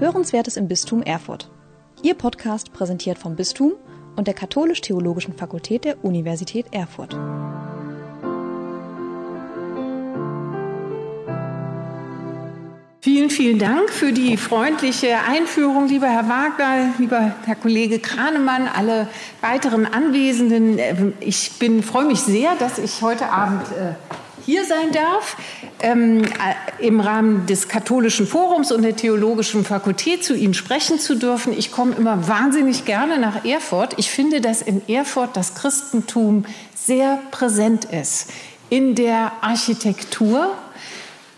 Hörenswertes im Bistum Erfurt. Ihr Podcast präsentiert vom Bistum und der Katholisch-Theologischen Fakultät der Universität Erfurt. Vielen, vielen Dank für die freundliche Einführung, lieber Herr Wagner, lieber Herr Kollege Kranemann, alle weiteren Anwesenden. Ich bin, freue mich sehr, dass ich heute Abend äh, hier sein darf, ähm, äh, im Rahmen des Katholischen Forums und der Theologischen Fakultät zu Ihnen sprechen zu dürfen. Ich komme immer wahnsinnig gerne nach Erfurt. Ich finde, dass in Erfurt das Christentum sehr präsent ist in der Architektur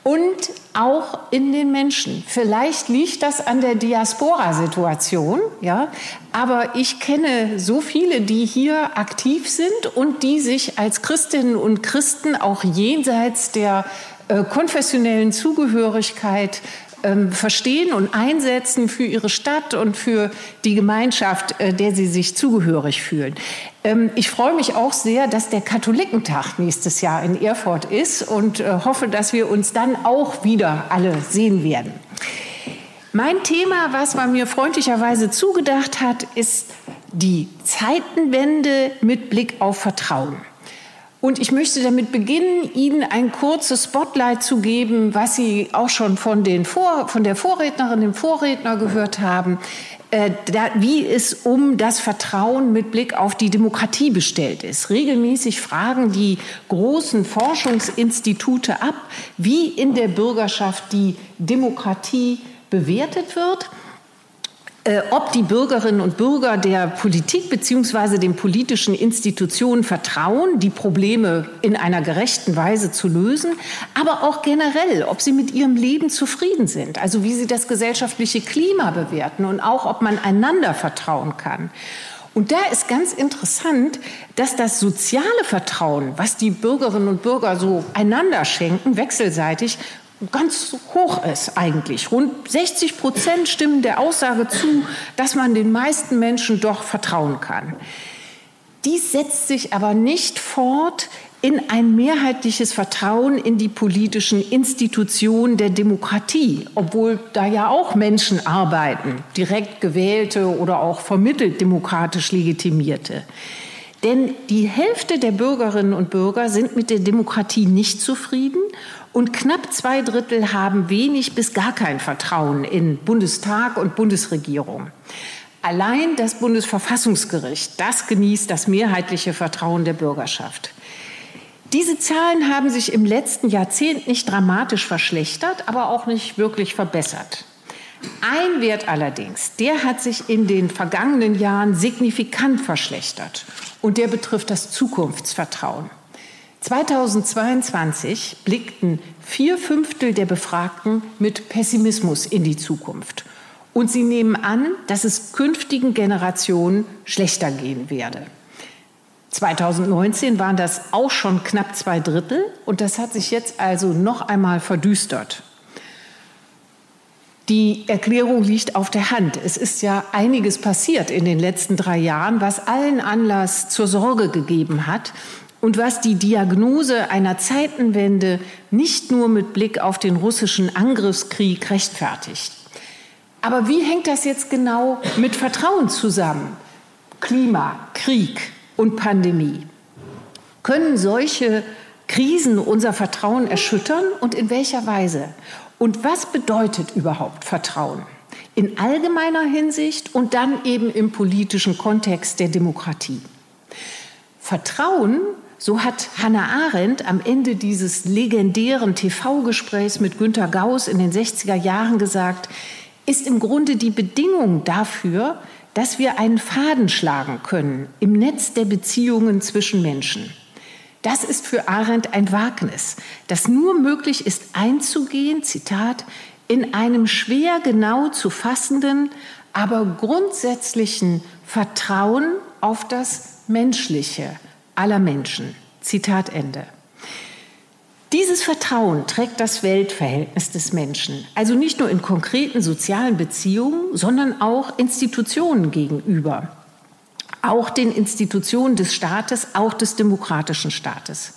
und auch in den Menschen. Vielleicht liegt das an der Diaspora-Situation, ja, aber ich kenne so viele, die hier aktiv sind und die sich als Christinnen und Christen auch jenseits der äh, konfessionellen Zugehörigkeit ähm, verstehen und einsetzen für ihre Stadt und für die Gemeinschaft, äh, der sie sich zugehörig fühlen. Ähm, ich freue mich auch sehr, dass der Katholikentag nächstes Jahr in Erfurt ist und äh, hoffe, dass wir uns dann auch wieder alle sehen werden. Mein Thema, was man mir freundlicherweise zugedacht hat, ist die Zeitenwende mit Blick auf Vertrauen. Und ich möchte damit beginnen, Ihnen ein kurzes Spotlight zu geben, was Sie auch schon von, den Vor von der Vorrednerin, dem Vorredner gehört haben, äh, da, wie es um das Vertrauen mit Blick auf die Demokratie bestellt ist. Regelmäßig fragen die großen Forschungsinstitute ab, wie in der Bürgerschaft die Demokratie bewertet wird ob die Bürgerinnen und Bürger der Politik bzw. den politischen Institutionen vertrauen, die Probleme in einer gerechten Weise zu lösen, aber auch generell, ob sie mit ihrem Leben zufrieden sind, also wie sie das gesellschaftliche Klima bewerten und auch, ob man einander vertrauen kann. Und da ist ganz interessant, dass das soziale Vertrauen, was die Bürgerinnen und Bürger so einander schenken, wechselseitig, ganz hoch ist eigentlich. Rund 60 Prozent stimmen der Aussage zu, dass man den meisten Menschen doch vertrauen kann. Dies setzt sich aber nicht fort in ein mehrheitliches Vertrauen in die politischen Institutionen der Demokratie, obwohl da ja auch Menschen arbeiten, direkt gewählte oder auch vermittelt demokratisch legitimierte. Denn die Hälfte der Bürgerinnen und Bürger sind mit der Demokratie nicht zufrieden und knapp zwei Drittel haben wenig bis gar kein Vertrauen in Bundestag und Bundesregierung. Allein das Bundesverfassungsgericht, das genießt das mehrheitliche Vertrauen der Bürgerschaft. Diese Zahlen haben sich im letzten Jahrzehnt nicht dramatisch verschlechtert, aber auch nicht wirklich verbessert. Ein Wert allerdings, der hat sich in den vergangenen Jahren signifikant verschlechtert und der betrifft das Zukunftsvertrauen. 2022 blickten vier Fünftel der Befragten mit Pessimismus in die Zukunft. Und sie nehmen an, dass es künftigen Generationen schlechter gehen werde. 2019 waren das auch schon knapp zwei Drittel und das hat sich jetzt also noch einmal verdüstert. Die Erklärung liegt auf der Hand. Es ist ja einiges passiert in den letzten drei Jahren, was allen Anlass zur Sorge gegeben hat und was die Diagnose einer Zeitenwende nicht nur mit Blick auf den russischen Angriffskrieg rechtfertigt. Aber wie hängt das jetzt genau mit Vertrauen zusammen? Klima, Krieg und Pandemie. Können solche Krisen unser Vertrauen erschüttern und in welcher Weise? Und was bedeutet überhaupt Vertrauen? In allgemeiner Hinsicht und dann eben im politischen Kontext der Demokratie. Vertrauen so hat Hannah Arendt am Ende dieses legendären TV-Gesprächs mit Günter Gauss in den 60er Jahren gesagt, ist im Grunde die Bedingung dafür, dass wir einen Faden schlagen können im Netz der Beziehungen zwischen Menschen. Das ist für Arendt ein Wagnis, das nur möglich ist einzugehen, Zitat, in einem schwer genau zu fassenden, aber grundsätzlichen Vertrauen auf das Menschliche, aller Menschen. Zitat Ende. Dieses Vertrauen trägt das Weltverhältnis des Menschen, also nicht nur in konkreten sozialen Beziehungen, sondern auch Institutionen gegenüber, auch den Institutionen des Staates, auch des demokratischen Staates.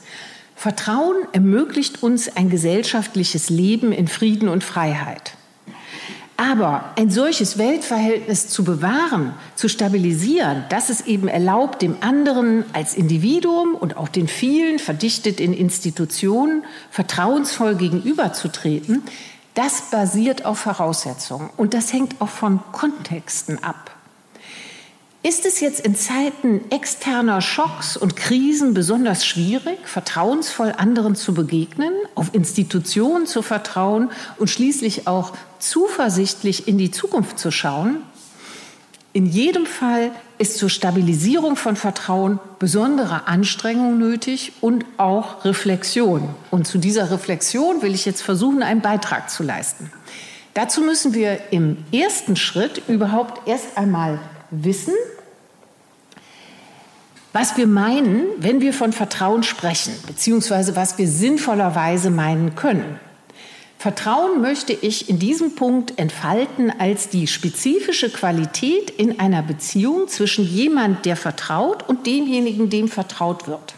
Vertrauen ermöglicht uns ein gesellschaftliches Leben in Frieden und Freiheit. Aber ein solches Weltverhältnis zu bewahren, zu stabilisieren, dass es eben erlaubt, dem anderen als Individuum und auch den vielen verdichtet in Institutionen vertrauensvoll gegenüberzutreten, das basiert auf Voraussetzungen und das hängt auch von Kontexten ab. Ist es jetzt in Zeiten externer Schocks und Krisen besonders schwierig, vertrauensvoll anderen zu begegnen, auf Institutionen zu vertrauen und schließlich auch zuversichtlich in die Zukunft zu schauen? In jedem Fall ist zur Stabilisierung von Vertrauen besondere Anstrengung nötig und auch Reflexion. Und zu dieser Reflexion will ich jetzt versuchen, einen Beitrag zu leisten. Dazu müssen wir im ersten Schritt überhaupt erst einmal wissen, was wir meinen, wenn wir von Vertrauen sprechen, beziehungsweise was wir sinnvollerweise meinen können. Vertrauen möchte ich in diesem Punkt entfalten als die spezifische Qualität in einer Beziehung zwischen jemand, der vertraut, und demjenigen, dem vertraut wird.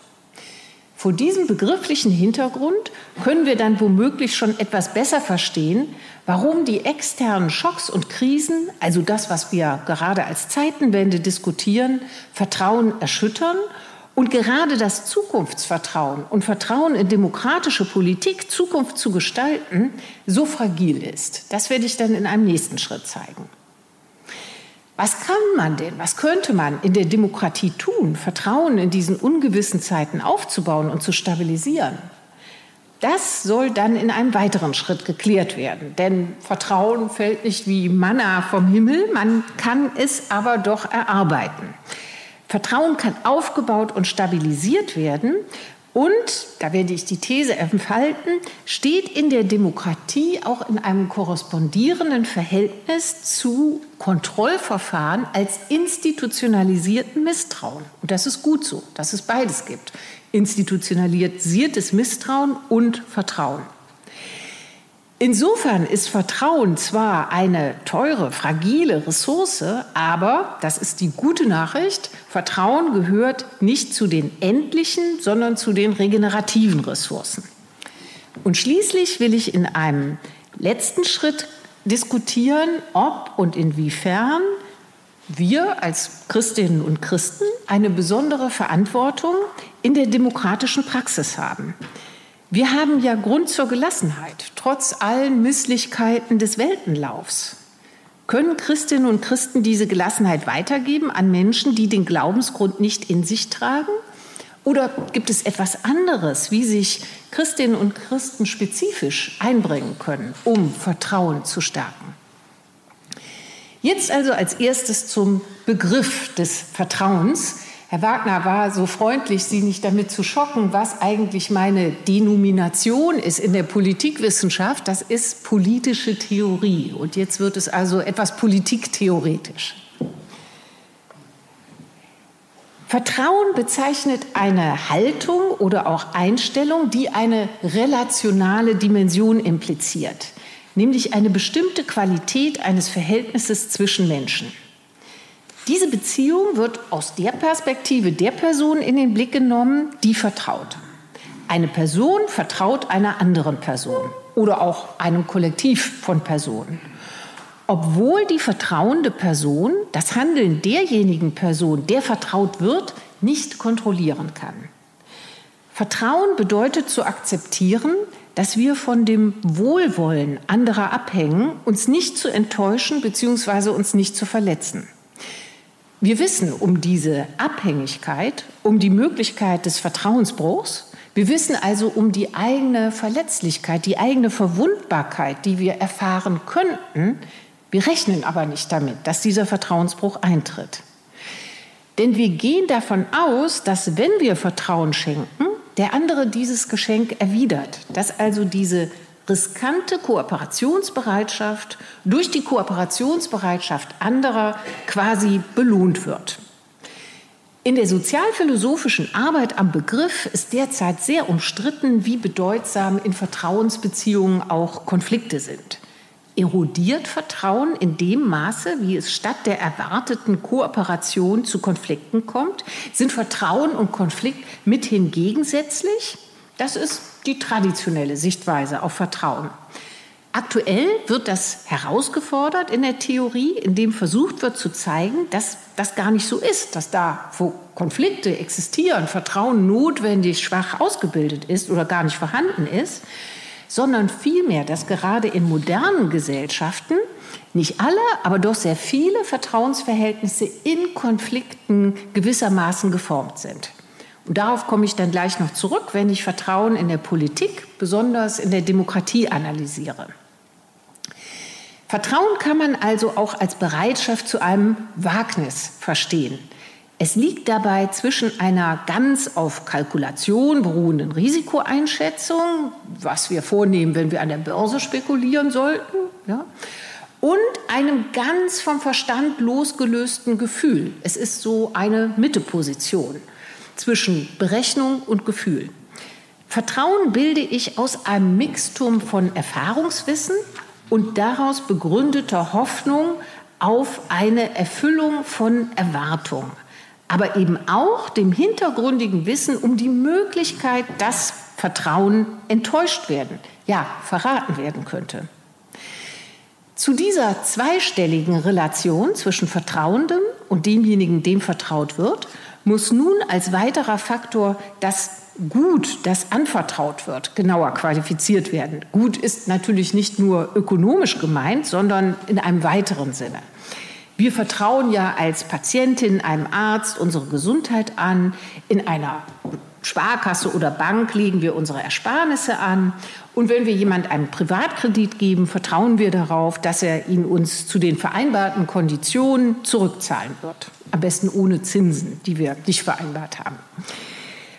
Vor diesem begrifflichen Hintergrund können wir dann womöglich schon etwas besser verstehen, warum die externen Schocks und Krisen, also das, was wir gerade als Zeitenwende diskutieren, Vertrauen erschüttern und gerade das Zukunftsvertrauen und Vertrauen in demokratische Politik, Zukunft zu gestalten, so fragil ist. Das werde ich dann in einem nächsten Schritt zeigen. Was kann man denn, was könnte man in der Demokratie tun, Vertrauen in diesen ungewissen Zeiten aufzubauen und zu stabilisieren? Das soll dann in einem weiteren Schritt geklärt werden. Denn Vertrauen fällt nicht wie Manna vom Himmel, man kann es aber doch erarbeiten. Vertrauen kann aufgebaut und stabilisiert werden und, da werde ich die These entfalten, steht in der Demokratie auch in einem korrespondierenden Verhältnis zu Kontrollverfahren als institutionalisierten Misstrauen. Und das ist gut so, dass es beides gibt. Institutionalisiertes Misstrauen und Vertrauen. Insofern ist Vertrauen zwar eine teure, fragile Ressource, aber, das ist die gute Nachricht, Vertrauen gehört nicht zu den endlichen, sondern zu den regenerativen Ressourcen. Und schließlich will ich in einem letzten Schritt diskutieren, ob und inwiefern wir als Christinnen und Christen eine besondere Verantwortung in der demokratischen Praxis haben. Wir haben ja Grund zur Gelassenheit, trotz allen Misslichkeiten des Weltenlaufs. Können Christinnen und Christen diese Gelassenheit weitergeben an Menschen, die den Glaubensgrund nicht in sich tragen? Oder gibt es etwas anderes, wie sich Christinnen und Christen spezifisch einbringen können, um Vertrauen zu stärken? Jetzt also als erstes zum Begriff des Vertrauens, Herr Wagner war so freundlich, Sie nicht damit zu schocken, was eigentlich meine Denomination ist in der Politikwissenschaft. Das ist politische Theorie. Und jetzt wird es also etwas politiktheoretisch. Vertrauen bezeichnet eine Haltung oder auch Einstellung, die eine relationale Dimension impliziert, nämlich eine bestimmte Qualität eines Verhältnisses zwischen Menschen. Diese Beziehung wird aus der Perspektive der Person in den Blick genommen, die vertraut. Eine Person vertraut einer anderen Person oder auch einem Kollektiv von Personen. Obwohl die vertrauende Person das Handeln derjenigen Person, der vertraut wird, nicht kontrollieren kann. Vertrauen bedeutet zu akzeptieren, dass wir von dem Wohlwollen anderer abhängen, uns nicht zu enttäuschen bzw. uns nicht zu verletzen. Wir wissen um diese Abhängigkeit, um die Möglichkeit des Vertrauensbruchs. Wir wissen also um die eigene Verletzlichkeit, die eigene Verwundbarkeit, die wir erfahren könnten. Wir rechnen aber nicht damit, dass dieser Vertrauensbruch eintritt. Denn wir gehen davon aus, dass wenn wir Vertrauen schenken, der andere dieses Geschenk erwidert, dass also diese riskante Kooperationsbereitschaft durch die Kooperationsbereitschaft anderer quasi belohnt wird. In der sozialphilosophischen Arbeit am Begriff ist derzeit sehr umstritten, wie bedeutsam in Vertrauensbeziehungen auch Konflikte sind. Erodiert Vertrauen in dem Maße, wie es statt der erwarteten Kooperation zu Konflikten kommt? Sind Vertrauen und Konflikt mithin gegensätzlich? Das ist die traditionelle Sichtweise auf Vertrauen. Aktuell wird das herausgefordert in der Theorie, indem versucht wird zu zeigen, dass das gar nicht so ist, dass da, wo Konflikte existieren, Vertrauen notwendig schwach ausgebildet ist oder gar nicht vorhanden ist, sondern vielmehr, dass gerade in modernen Gesellschaften nicht alle, aber doch sehr viele Vertrauensverhältnisse in Konflikten gewissermaßen geformt sind. Und darauf komme ich dann gleich noch zurück, wenn ich Vertrauen in der Politik, besonders in der Demokratie analysiere. Vertrauen kann man also auch als Bereitschaft zu einem Wagnis verstehen. Es liegt dabei zwischen einer ganz auf Kalkulation beruhenden Risikoeinschätzung, was wir vornehmen, wenn wir an der Börse spekulieren sollten, ja, und einem ganz vom Verstand losgelösten Gefühl. Es ist so eine Mitteposition zwischen Berechnung und Gefühl. Vertrauen bilde ich aus einem Mixtum von Erfahrungswissen und daraus begründeter Hoffnung auf eine Erfüllung von Erwartungen, aber eben auch dem hintergründigen Wissen um die Möglichkeit, dass Vertrauen enttäuscht werden, ja, verraten werden könnte. Zu dieser zweistelligen Relation zwischen Vertrauendem und demjenigen, dem vertraut wird, muss nun als weiterer Faktor das Gut, das anvertraut wird, genauer qualifiziert werden. Gut ist natürlich nicht nur ökonomisch gemeint, sondern in einem weiteren Sinne. Wir vertrauen ja als Patientin einem Arzt unsere Gesundheit an. In einer Sparkasse oder Bank legen wir unsere Ersparnisse an. Und wenn wir jemand einen Privatkredit geben, vertrauen wir darauf, dass er ihn uns zu den vereinbarten Konditionen zurückzahlen wird. Am besten ohne Zinsen, die wir nicht vereinbart haben.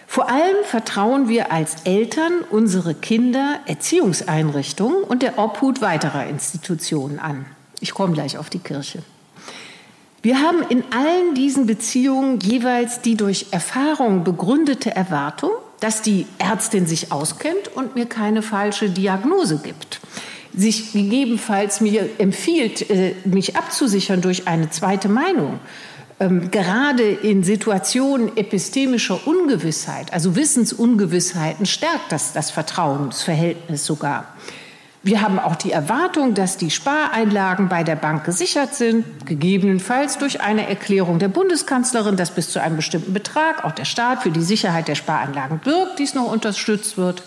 Vor allem vertrauen wir als Eltern unsere Kinder Erziehungseinrichtungen und der Obhut weiterer Institutionen an. Ich komme gleich auf die Kirche. Wir haben in allen diesen Beziehungen jeweils die durch Erfahrung begründete Erwartung, dass die Ärztin sich auskennt und mir keine falsche Diagnose gibt sich gegebenenfalls mir empfiehlt, äh, mich abzusichern durch eine zweite Meinung. Ähm, gerade in Situationen epistemischer Ungewissheit, also Wissensungewissheiten, stärkt das das Vertrauensverhältnis sogar. Wir haben auch die Erwartung, dass die Spareinlagen bei der Bank gesichert sind, gegebenenfalls durch eine Erklärung der Bundeskanzlerin, dass bis zu einem bestimmten Betrag auch der Staat für die Sicherheit der Spareinlagen birgt, dies noch unterstützt wird.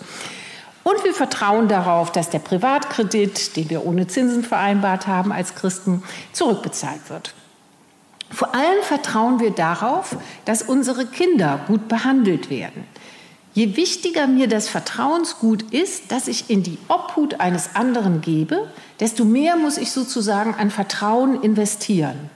Und wir vertrauen darauf, dass der Privatkredit, den wir ohne Zinsen vereinbart haben als Christen, zurückbezahlt wird. Vor allem vertrauen wir darauf, dass unsere Kinder gut behandelt werden. Je wichtiger mir das Vertrauensgut ist, das ich in die Obhut eines anderen gebe, desto mehr muss ich sozusagen an Vertrauen investieren.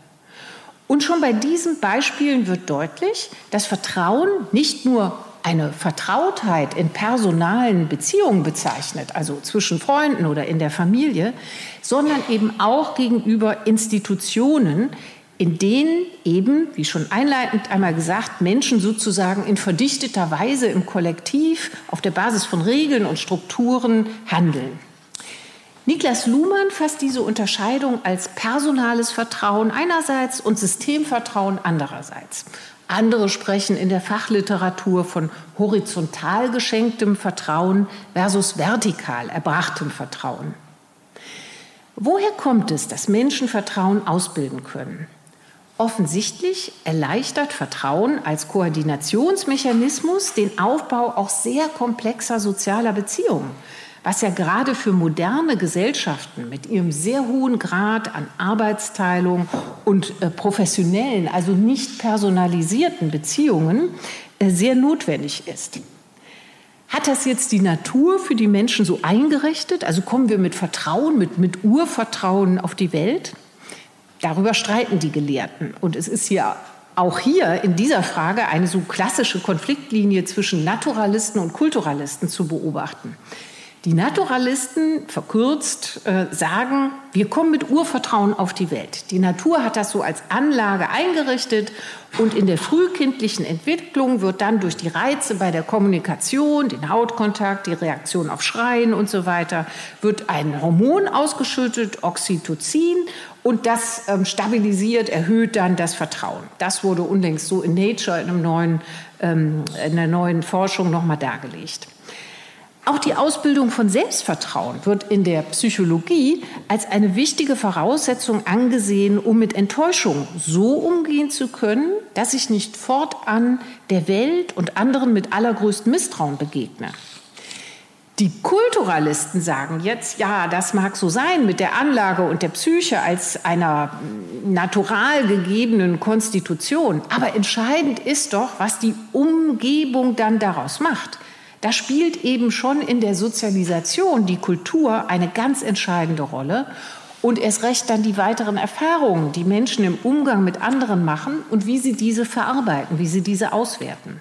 Und schon bei diesen Beispielen wird deutlich, dass Vertrauen nicht nur eine Vertrautheit in personalen Beziehungen bezeichnet, also zwischen Freunden oder in der Familie, sondern eben auch gegenüber Institutionen, in denen eben, wie schon einleitend einmal gesagt, Menschen sozusagen in verdichteter Weise im Kollektiv auf der Basis von Regeln und Strukturen handeln. Niklas Luhmann fasst diese Unterscheidung als personales Vertrauen einerseits und Systemvertrauen andererseits. Andere sprechen in der Fachliteratur von horizontal geschenktem Vertrauen versus vertikal erbrachtem Vertrauen. Woher kommt es, dass Menschen Vertrauen ausbilden können? Offensichtlich erleichtert Vertrauen als Koordinationsmechanismus den Aufbau auch sehr komplexer sozialer Beziehungen, was ja gerade für moderne Gesellschaften mit ihrem sehr hohen Grad an Arbeitsteilung und äh, professionellen, also nicht personalisierten Beziehungen äh, sehr notwendig ist. Hat das jetzt die Natur für die Menschen so eingerichtet? Also kommen wir mit Vertrauen, mit, mit Urvertrauen auf die Welt? Darüber streiten die Gelehrten. Und es ist hier auch hier in dieser Frage eine so klassische Konfliktlinie zwischen Naturalisten und Kulturalisten zu beobachten. Die Naturalisten, verkürzt, äh, sagen, wir kommen mit Urvertrauen auf die Welt. Die Natur hat das so als Anlage eingerichtet und in der frühkindlichen Entwicklung wird dann durch die Reize bei der Kommunikation, den Hautkontakt, die Reaktion auf Schreien und so weiter, wird ein Hormon ausgeschüttet, Oxytocin, und das ähm, stabilisiert, erhöht dann das Vertrauen. Das wurde unlängst so in Nature, in, einem neuen, ähm, in einer neuen Forschung nochmal dargelegt. Auch die Ausbildung von Selbstvertrauen wird in der Psychologie als eine wichtige Voraussetzung angesehen, um mit Enttäuschung so umgehen zu können, dass ich nicht fortan der Welt und anderen mit allergrößtem Misstrauen begegne. Die Kulturalisten sagen jetzt, ja, das mag so sein mit der Anlage und der Psyche als einer natural gegebenen Konstitution, aber entscheidend ist doch, was die Umgebung dann daraus macht. Da spielt eben schon in der Sozialisation die Kultur eine ganz entscheidende Rolle und erst recht dann die weiteren Erfahrungen, die Menschen im Umgang mit anderen machen und wie sie diese verarbeiten, wie sie diese auswerten.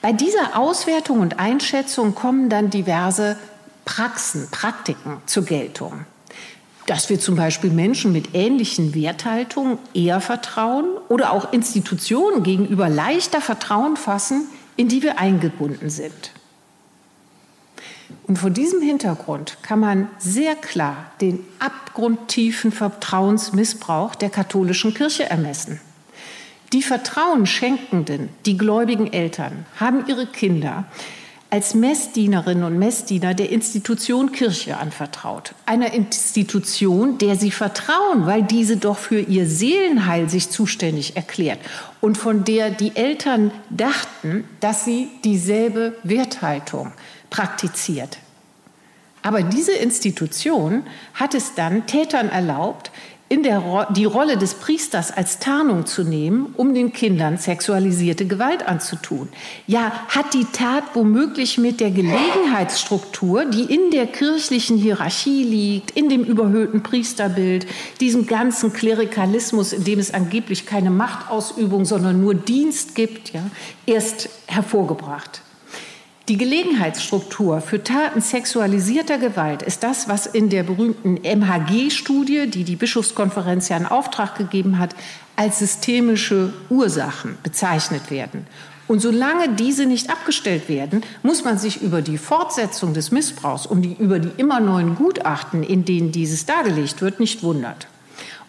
Bei dieser Auswertung und Einschätzung kommen dann diverse Praxen, Praktiken zur Geltung. Dass wir zum Beispiel Menschen mit ähnlichen Werthaltungen eher vertrauen oder auch Institutionen gegenüber leichter Vertrauen fassen, in die wir eingebunden sind. Und vor diesem Hintergrund kann man sehr klar den abgrundtiefen Vertrauensmissbrauch der katholischen Kirche ermessen. Die Vertrauen schenkenden, die gläubigen Eltern haben ihre Kinder als Messdienerinnen und Messdiener der Institution Kirche anvertraut. Einer Institution, der sie vertrauen, weil diese doch für ihr Seelenheil sich zuständig erklärt und von der die Eltern dachten, dass sie dieselbe Werthaltung praktiziert. Aber diese Institution hat es dann Tätern erlaubt, in der, die Rolle des Priesters als Tarnung zu nehmen, um den Kindern sexualisierte Gewalt anzutun. Ja, hat die Tat womöglich mit der Gelegenheitsstruktur, die in der kirchlichen Hierarchie liegt, in dem überhöhten Priesterbild, diesem ganzen Klerikalismus, in dem es angeblich keine Machtausübung, sondern nur Dienst gibt, ja, erst hervorgebracht. Die Gelegenheitsstruktur für Taten sexualisierter Gewalt ist das, was in der berühmten MHG-Studie, die die Bischofskonferenz ja in Auftrag gegeben hat, als systemische Ursachen bezeichnet werden. Und solange diese nicht abgestellt werden, muss man sich über die Fortsetzung des Missbrauchs und die, über die immer neuen Gutachten, in denen dieses dargelegt wird, nicht wundert.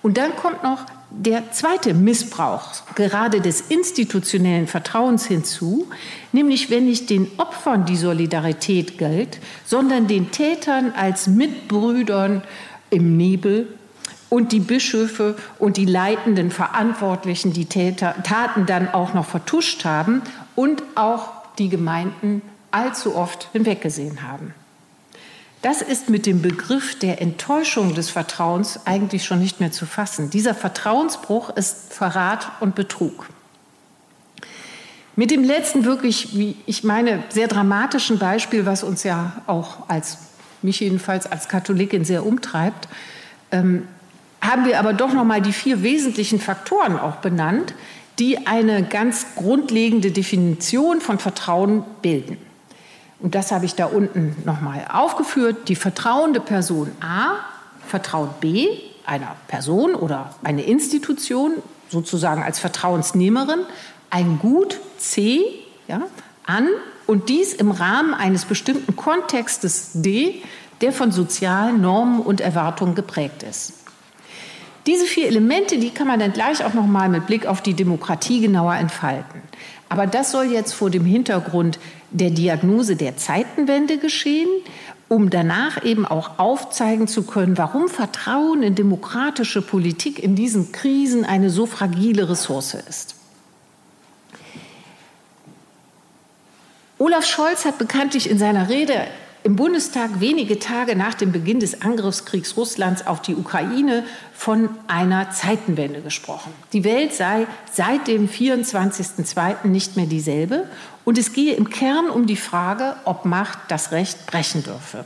Und dann kommt noch der zweite Missbrauch, gerade des institutionellen Vertrauens hinzu, nämlich wenn nicht den Opfern die Solidarität gilt, sondern den Tätern als Mitbrüdern im Nebel und die Bischöfe und die leitenden Verantwortlichen die Täter, Taten dann auch noch vertuscht haben und auch die Gemeinden allzu oft hinweggesehen haben. Das ist mit dem Begriff der Enttäuschung des Vertrauens eigentlich schon nicht mehr zu fassen. Dieser Vertrauensbruch ist Verrat und Betrug. Mit dem letzten wirklich, wie ich meine, sehr dramatischen Beispiel, was uns ja auch als mich jedenfalls als Katholikin sehr umtreibt, ähm, haben wir aber doch noch mal die vier wesentlichen Faktoren auch benannt, die eine ganz grundlegende Definition von Vertrauen bilden. Und das habe ich da unten nochmal aufgeführt. Die vertrauende Person A vertraut B, einer Person oder eine Institution, sozusagen als Vertrauensnehmerin, ein Gut C ja, an und dies im Rahmen eines bestimmten Kontextes D, der von sozialen Normen und Erwartungen geprägt ist. Diese vier Elemente, die kann man dann gleich auch noch mal mit Blick auf die Demokratie genauer entfalten. Aber das soll jetzt vor dem Hintergrund der Diagnose der Zeitenwende geschehen, um danach eben auch aufzeigen zu können, warum Vertrauen in demokratische Politik in diesen Krisen eine so fragile Ressource ist. Olaf Scholz hat bekanntlich in seiner Rede im Bundestag wenige Tage nach dem Beginn des Angriffskriegs Russlands auf die Ukraine von einer Zeitenwende gesprochen. Die Welt sei seit dem 24.02. nicht mehr dieselbe und es gehe im Kern um die Frage, ob Macht das Recht brechen dürfe.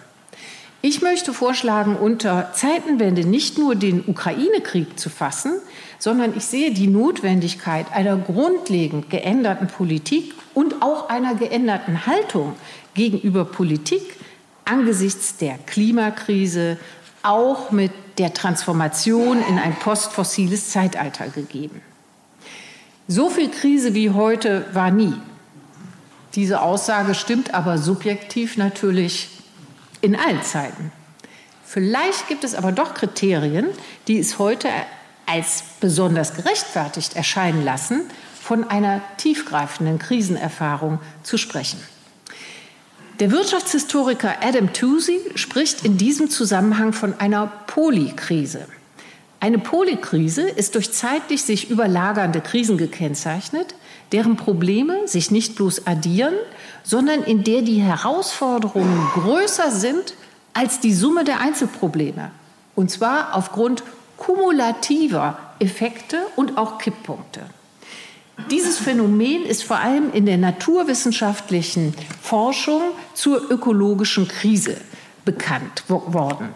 Ich möchte vorschlagen, unter Zeitenwende nicht nur den Ukraine-Krieg zu fassen, sondern ich sehe die Notwendigkeit einer grundlegend geänderten Politik und auch einer geänderten Haltung gegenüber Politik angesichts der Klimakrise auch mit der Transformation in ein postfossiles Zeitalter gegeben. So viel Krise wie heute war nie. Diese Aussage stimmt aber subjektiv natürlich in allen Zeiten. Vielleicht gibt es aber doch Kriterien, die es heute als besonders gerechtfertigt erscheinen lassen, von einer tiefgreifenden Krisenerfahrung zu sprechen. Der Wirtschaftshistoriker Adam Toozy spricht in diesem Zusammenhang von einer Polykrise. Eine Polykrise ist durch zeitlich sich überlagernde Krisen gekennzeichnet, deren Probleme sich nicht bloß addieren, sondern in der die Herausforderungen größer sind als die Summe der Einzelprobleme. Und zwar aufgrund kumulativer Effekte und auch Kipppunkte. Dieses Phänomen ist vor allem in der naturwissenschaftlichen Forschung zur ökologischen Krise bekannt worden.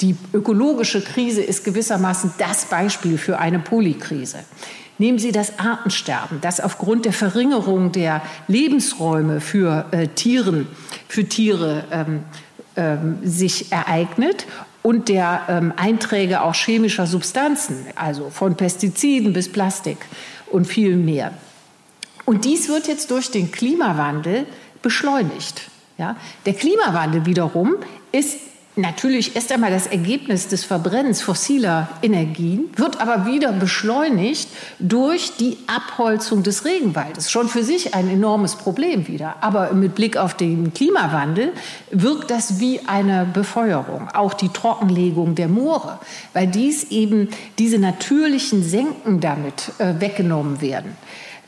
Die ökologische Krise ist gewissermaßen das Beispiel für eine Polykrise. Nehmen Sie das Artensterben, das aufgrund der Verringerung der Lebensräume für, äh, Tieren, für Tiere ähm, ähm, sich ereignet und der ähm, Einträge auch chemischer Substanzen, also von Pestiziden bis Plastik und viel mehr. Und dies wird jetzt durch den Klimawandel beschleunigt. Ja? Der Klimawandel wiederum ist natürlich erst einmal das Ergebnis des Verbrennens fossiler Energien, wird aber wieder beschleunigt durch die Abholzung des Regenwaldes. Schon für sich ein enormes Problem wieder. Aber mit Blick auf den Klimawandel wirkt das wie eine Befeuerung. Auch die Trockenlegung der Moore, weil dies eben diese natürlichen Senken damit äh, weggenommen werden.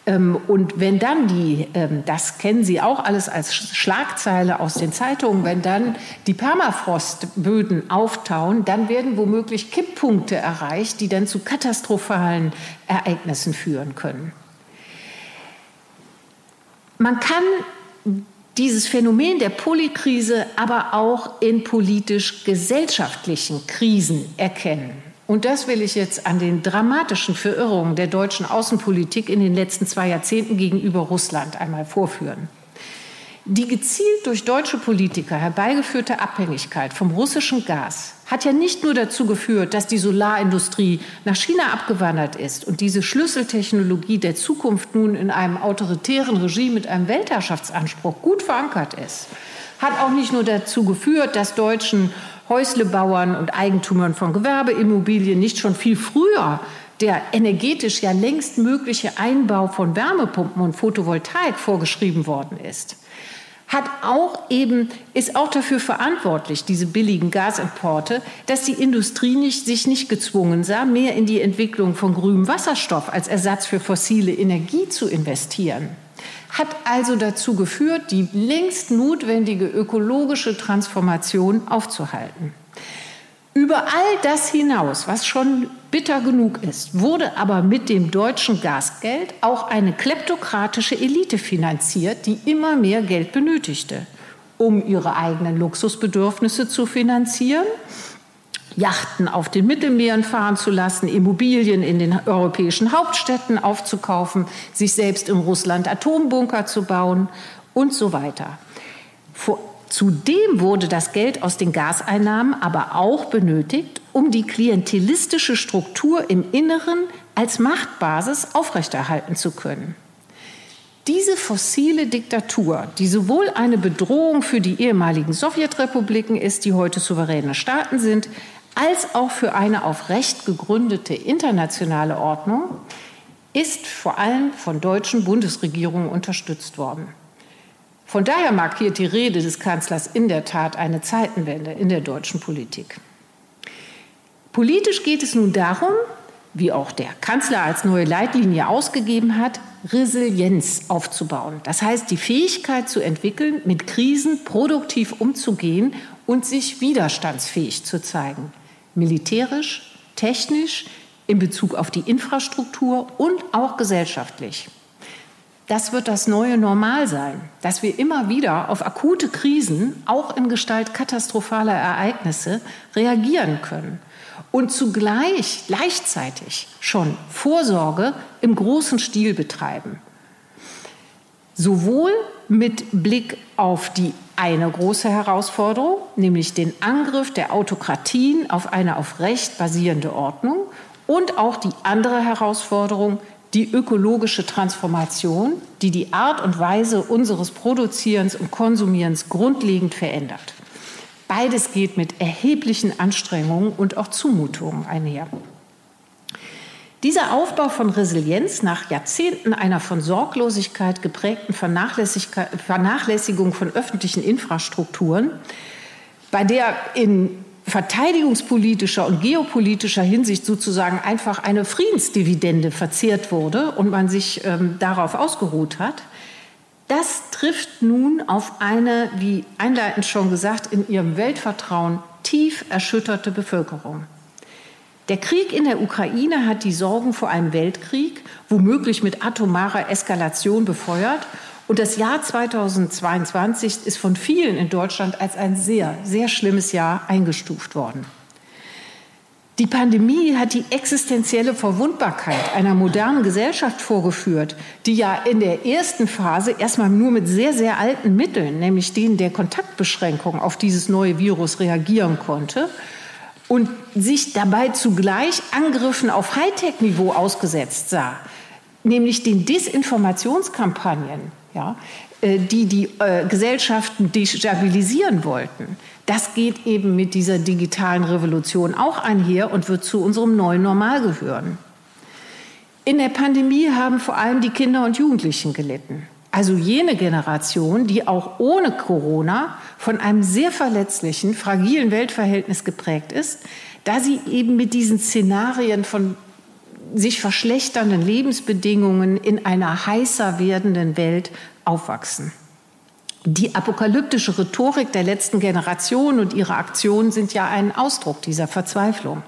Ähm, und wenn dann die, ähm, das kennen Sie auch alles als Schlagzeile aus den Zeitungen, wenn dann die Permafrostböden auftauen, dann werden womöglich Kipppunkte erreicht, die dann zu katastrophalen Ereignissen führen können. Man kann dieses Phänomen der Polykrise aber auch in politisch-gesellschaftlichen Krisen erkennen. Und das will ich jetzt an den dramatischen Verirrungen der deutschen Außenpolitik in den letzten zwei Jahrzehnten gegenüber Russland einmal vorführen. Die gezielt durch deutsche Politiker herbeigeführte Abhängigkeit vom russischen Gas hat ja nicht nur dazu geführt, dass die Solarindustrie nach China abgewandert ist und diese Schlüsseltechnologie der Zukunft nun in einem autoritären Regime mit einem Weltherrschaftsanspruch gut verankert ist, hat auch nicht nur dazu geführt, dass deutschen Häuslebauern und Eigentümern von Gewerbeimmobilien nicht schon viel früher der energetisch ja längst mögliche Einbau von Wärmepumpen und Photovoltaik vorgeschrieben worden ist, hat auch eben, ist auch dafür verantwortlich, diese billigen Gasimporte, dass die Industrie nicht, sich nicht gezwungen sah, mehr in die Entwicklung von grünem Wasserstoff als Ersatz für fossile Energie zu investieren hat also dazu geführt, die längst notwendige ökologische Transformation aufzuhalten. Über all das hinaus, was schon bitter genug ist, wurde aber mit dem deutschen Gasgeld auch eine kleptokratische Elite finanziert, die immer mehr Geld benötigte, um ihre eigenen Luxusbedürfnisse zu finanzieren Yachten auf den Mittelmeeren fahren zu lassen, Immobilien in den europäischen Hauptstädten aufzukaufen, sich selbst in Russland Atombunker zu bauen und so weiter. Zudem wurde das Geld aus den Gaseinnahmen aber auch benötigt, um die klientelistische Struktur im Inneren als Machtbasis aufrechterhalten zu können. Diese fossile Diktatur, die sowohl eine Bedrohung für die ehemaligen Sowjetrepubliken ist, die heute souveräne Staaten sind, als auch für eine auf Recht gegründete internationale Ordnung ist vor allem von deutschen Bundesregierungen unterstützt worden. Von daher markiert die Rede des Kanzlers in der Tat eine Zeitenwende in der deutschen Politik. Politisch geht es nun darum, wie auch der Kanzler als neue Leitlinie ausgegeben hat, Resilienz aufzubauen. Das heißt, die Fähigkeit zu entwickeln, mit Krisen produktiv umzugehen und sich widerstandsfähig zu zeigen militärisch, technisch, in Bezug auf die Infrastruktur und auch gesellschaftlich. Das wird das neue Normal sein, dass wir immer wieder auf akute Krisen, auch in Gestalt katastrophaler Ereignisse, reagieren können und zugleich gleichzeitig schon Vorsorge im großen Stil betreiben. Sowohl mit Blick auf die eine große Herausforderung, nämlich den Angriff der Autokratien auf eine auf Recht basierende Ordnung und auch die andere Herausforderung, die ökologische Transformation, die die Art und Weise unseres Produzierens und Konsumierens grundlegend verändert. Beides geht mit erheblichen Anstrengungen und auch Zumutungen einher. Dieser Aufbau von Resilienz nach Jahrzehnten einer von Sorglosigkeit geprägten Vernachlässigung von öffentlichen Infrastrukturen, bei der in verteidigungspolitischer und geopolitischer Hinsicht sozusagen einfach eine Friedensdividende verzehrt wurde und man sich ähm, darauf ausgeruht hat, das trifft nun auf eine, wie einleitend schon gesagt, in ihrem Weltvertrauen tief erschütterte Bevölkerung. Der Krieg in der Ukraine hat die Sorgen vor einem Weltkrieg, womöglich mit atomarer Eskalation befeuert. Und das Jahr 2022 ist von vielen in Deutschland als ein sehr, sehr schlimmes Jahr eingestuft worden. Die Pandemie hat die existenzielle Verwundbarkeit einer modernen Gesellschaft vorgeführt, die ja in der ersten Phase erstmal nur mit sehr, sehr alten Mitteln, nämlich denen der Kontaktbeschränkung, auf dieses neue Virus reagieren konnte und sich dabei zugleich Angriffen auf Hightech-Niveau ausgesetzt sah, nämlich den Desinformationskampagnen, ja, äh, die die äh, Gesellschaften destabilisieren wollten. Das geht eben mit dieser digitalen Revolution auch einher und wird zu unserem neuen Normal gehören. In der Pandemie haben vor allem die Kinder und Jugendlichen gelitten. Also jene Generation, die auch ohne Corona von einem sehr verletzlichen, fragilen Weltverhältnis geprägt ist, da sie eben mit diesen Szenarien von sich verschlechternden Lebensbedingungen in einer heißer werdenden Welt aufwachsen. Die apokalyptische Rhetorik der letzten Generation und ihre Aktionen sind ja ein Ausdruck dieser Verzweiflung.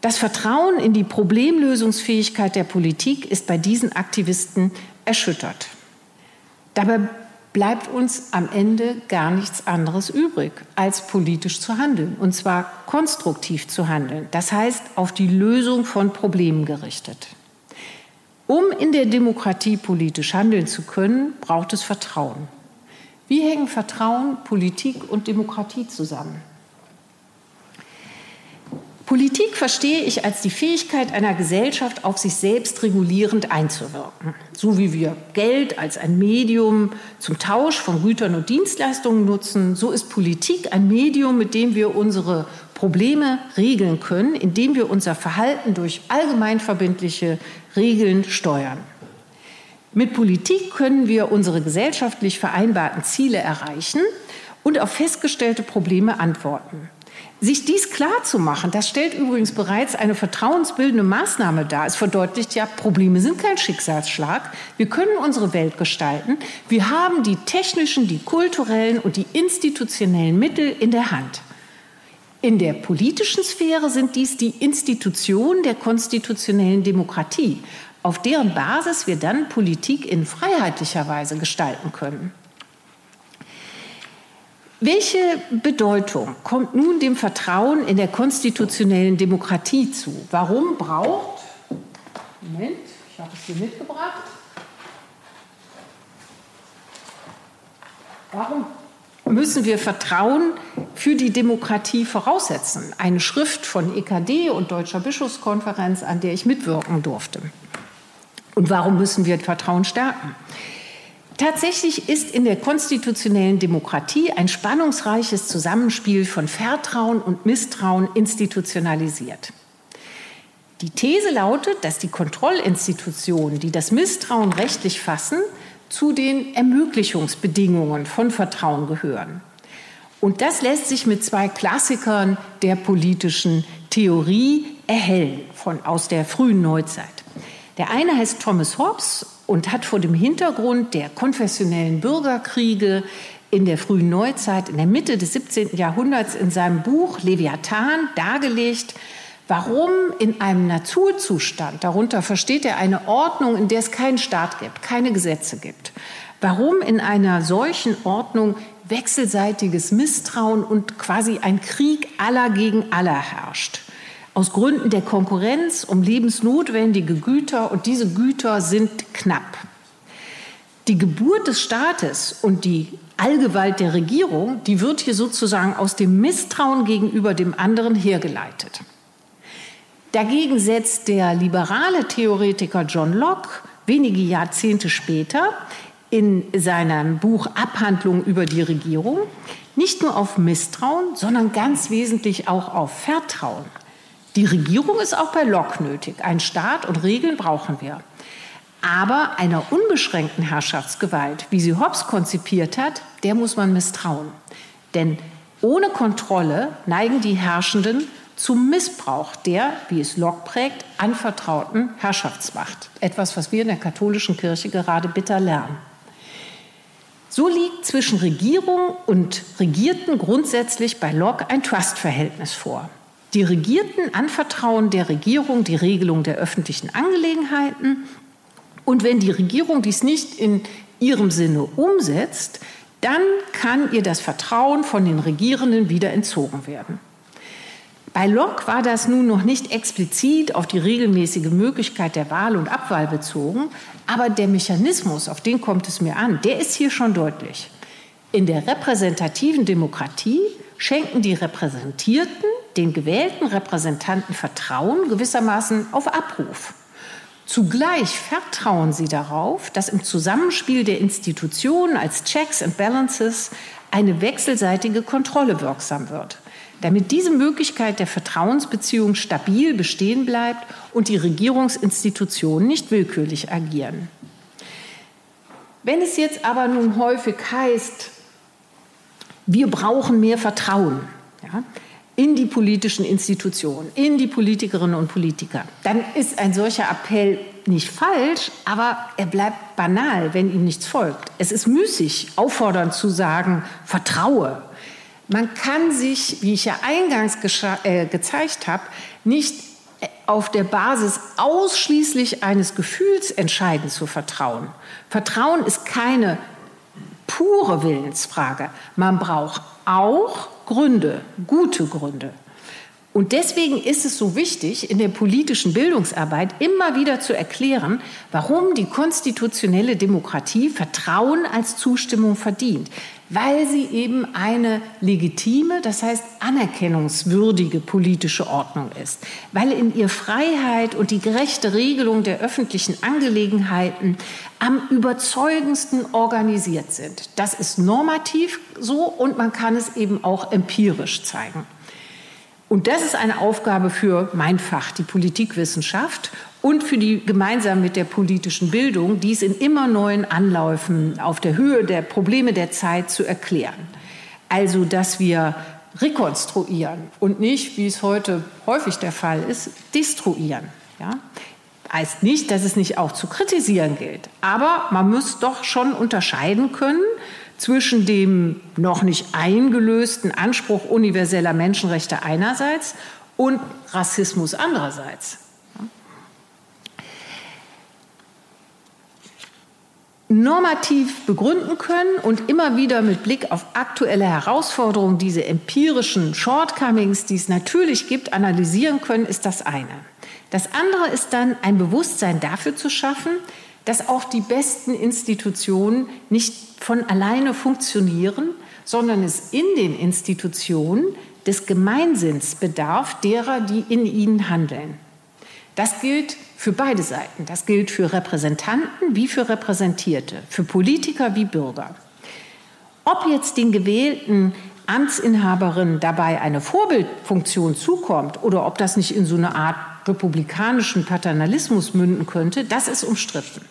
Das Vertrauen in die Problemlösungsfähigkeit der Politik ist bei diesen Aktivisten erschüttert. Dabei bleibt uns am Ende gar nichts anderes übrig, als politisch zu handeln, und zwar konstruktiv zu handeln, das heißt auf die Lösung von Problemen gerichtet. Um in der Demokratie politisch handeln zu können, braucht es Vertrauen. Wie hängen Vertrauen, Politik und Demokratie zusammen? Politik verstehe ich als die Fähigkeit einer Gesellschaft, auf sich selbst regulierend einzuwirken. So wie wir Geld als ein Medium zum Tausch von Gütern und Dienstleistungen nutzen, so ist Politik ein Medium, mit dem wir unsere Probleme regeln können, indem wir unser Verhalten durch allgemeinverbindliche Regeln steuern. Mit Politik können wir unsere gesellschaftlich vereinbarten Ziele erreichen und auf festgestellte Probleme antworten. Sich dies klar zu machen, das stellt übrigens bereits eine vertrauensbildende Maßnahme dar. Es verdeutlicht ja, Probleme sind kein Schicksalsschlag. Wir können unsere Welt gestalten. Wir haben die technischen, die kulturellen und die institutionellen Mittel in der Hand. In der politischen Sphäre sind dies die Institutionen der konstitutionellen Demokratie, auf deren Basis wir dann Politik in freiheitlicher Weise gestalten können. Welche Bedeutung kommt nun dem Vertrauen in der konstitutionellen Demokratie zu? Warum braucht, Moment, ich habe es hier mitgebracht, warum müssen wir Vertrauen für die Demokratie voraussetzen? Eine Schrift von EKD und Deutscher Bischofskonferenz, an der ich mitwirken durfte. Und warum müssen wir Vertrauen stärken? Tatsächlich ist in der konstitutionellen Demokratie ein spannungsreiches Zusammenspiel von Vertrauen und Misstrauen institutionalisiert. Die These lautet, dass die Kontrollinstitutionen, die das Misstrauen rechtlich fassen, zu den Ermöglichungsbedingungen von Vertrauen gehören. Und das lässt sich mit zwei Klassikern der politischen Theorie erhellen von, aus der frühen Neuzeit. Der eine heißt Thomas Hobbes und hat vor dem Hintergrund der konfessionellen Bürgerkriege in der frühen Neuzeit, in der Mitte des 17. Jahrhunderts in seinem Buch Leviathan dargelegt, warum in einem Naturzustand, darunter versteht er eine Ordnung, in der es keinen Staat gibt, keine Gesetze gibt, warum in einer solchen Ordnung wechselseitiges Misstrauen und quasi ein Krieg aller gegen aller herrscht aus Gründen der Konkurrenz um lebensnotwendige Güter und diese Güter sind knapp. Die Geburt des Staates und die Allgewalt der Regierung, die wird hier sozusagen aus dem Misstrauen gegenüber dem anderen hergeleitet. Dagegen setzt der liberale Theoretiker John Locke wenige Jahrzehnte später in seinem Buch Abhandlung über die Regierung nicht nur auf Misstrauen, sondern ganz wesentlich auch auf Vertrauen Die Regierung ist auch bei Locke nötig. Ein Staat und Regeln brauchen wir. Aber einer unbeschränkten Herrschaftsgewalt, wie sie Hobbes konzipiert hat, der muss man misstrauen. Denn ohne Kontrolle neigen die Herrschenden zum Missbrauch der, wie es Locke prägt, anvertrauten Herrschaftsmacht. Etwas, was wir in der katholischen Kirche gerade bitter lernen. So liegt zwischen Regierung und Regierten grundsätzlich bei Locke ein Trustverhältnis vor. Die Regierten anvertrauen der Regierung die Regelung der öffentlichen Angelegenheiten und wenn die Regierung dies nicht in ihrem Sinne umsetzt, dann kann ihr das Vertrauen von den Regierenden wieder entzogen werden. Bei Locke war das nun noch nicht explizit auf die regelmäßige Möglichkeit der Wahl und Abwahl bezogen, aber der Mechanismus, auf den kommt es mir an, der ist hier schon deutlich. In der repräsentativen Demokratie schenken die Repräsentierten den gewählten Repräsentanten Vertrauen gewissermaßen auf Abruf. Zugleich vertrauen sie darauf, dass im Zusammenspiel der Institutionen als Checks and Balances eine wechselseitige Kontrolle wirksam wird damit diese Möglichkeit der Vertrauensbeziehung stabil bestehen bleibt und die Regierungsinstitutionen nicht willkürlich agieren. Wenn es jetzt aber nun häufig heißt, wir brauchen mehr Vertrauen ja, in die politischen Institutionen, in die Politikerinnen und Politiker, dann ist ein solcher Appell nicht falsch, aber er bleibt banal, wenn ihm nichts folgt. Es ist müßig, auffordernd zu sagen, vertraue, man kann sich, wie ich ja eingangs äh, gezeigt habe, nicht äh, auf der Basis ausschließlich eines Gefühls entscheiden zu vertrauen. Vertrauen ist keine pure Willensfrage. Man braucht auch Gründe, gute Gründe. Und deswegen ist es so wichtig, in der politischen Bildungsarbeit immer wieder zu erklären, warum die konstitutionelle Demokratie Vertrauen als Zustimmung verdient. Weil sie eben eine legitime, das heißt anerkennungswürdige politische Ordnung ist. Weil in ihr Freiheit und die gerechte Regelung der öffentlichen Angelegenheiten am überzeugendsten organisiert sind. Das ist normativ so und man kann es eben auch empirisch zeigen. Und das ist eine Aufgabe für mein Fach, die Politikwissenschaft und für die gemeinsam mit der politischen Bildung, dies in immer neuen Anläufen auf der Höhe der Probleme der Zeit zu erklären. Also, dass wir rekonstruieren und nicht, wie es heute häufig der Fall ist, destruieren. Ja? Heißt nicht, dass es nicht auch zu kritisieren gilt, aber man muss doch schon unterscheiden können zwischen dem noch nicht eingelösten Anspruch universeller Menschenrechte einerseits und Rassismus andererseits. Normativ begründen können und immer wieder mit Blick auf aktuelle Herausforderungen diese empirischen Shortcomings, die es natürlich gibt, analysieren können, ist das eine. Das andere ist dann ein Bewusstsein dafür zu schaffen, dass auch die besten Institutionen nicht von alleine funktionieren, sondern es in den Institutionen des Gemeinsinns bedarf derer, die in ihnen handeln. Das gilt für beide Seiten. Das gilt für Repräsentanten wie für Repräsentierte, für Politiker wie Bürger. Ob jetzt den gewählten Amtsinhaberinnen dabei eine Vorbildfunktion zukommt oder ob das nicht in so eine Art republikanischen Paternalismus münden könnte, das ist umstritten.